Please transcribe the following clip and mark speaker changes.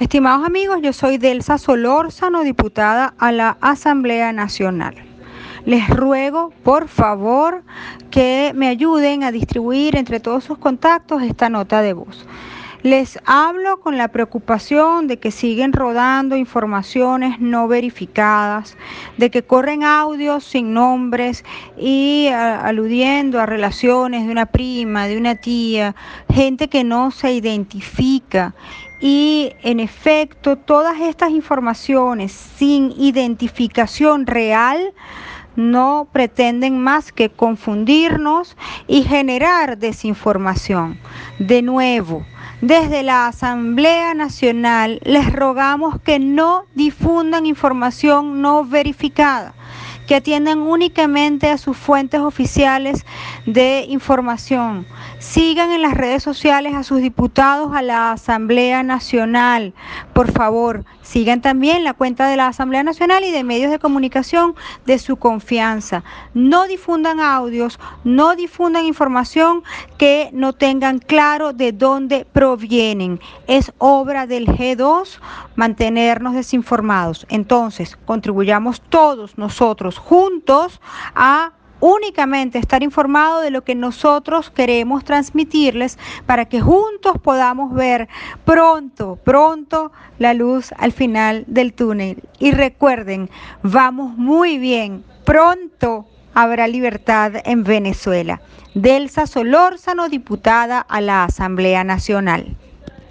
Speaker 1: Estimados amigos, yo soy Delsa Solórzano, diputada a la Asamblea Nacional. Les ruego, por favor, que me ayuden a distribuir entre todos sus contactos esta nota de voz. Les hablo con la preocupación de que siguen rodando informaciones no verificadas, de que corren audios sin nombres y aludiendo a relaciones de una prima, de una tía, gente que no se identifica y en efecto, todas estas informaciones sin identificación real no pretenden más que confundirnos y generar desinformación. De nuevo, desde la Asamblea Nacional les rogamos que no difundan información no verificada que atiendan únicamente a sus fuentes oficiales de información. Sigan en las redes sociales a sus diputados a la Asamblea Nacional. Por favor, sigan también la cuenta de la Asamblea Nacional y de medios de comunicación de su confianza. No difundan audios, no difundan información que no tengan claro de dónde provienen. Es obra del G2 mantenernos desinformados. Entonces, contribuyamos todos juntos a únicamente estar informado de lo que nosotros queremos transmitirles para que juntos podamos ver pronto, pronto la luz al final del túnel. Y recuerden, vamos muy bien, pronto habrá libertad en Venezuela. Delsa Solórzano, diputada a la Asamblea Nacional.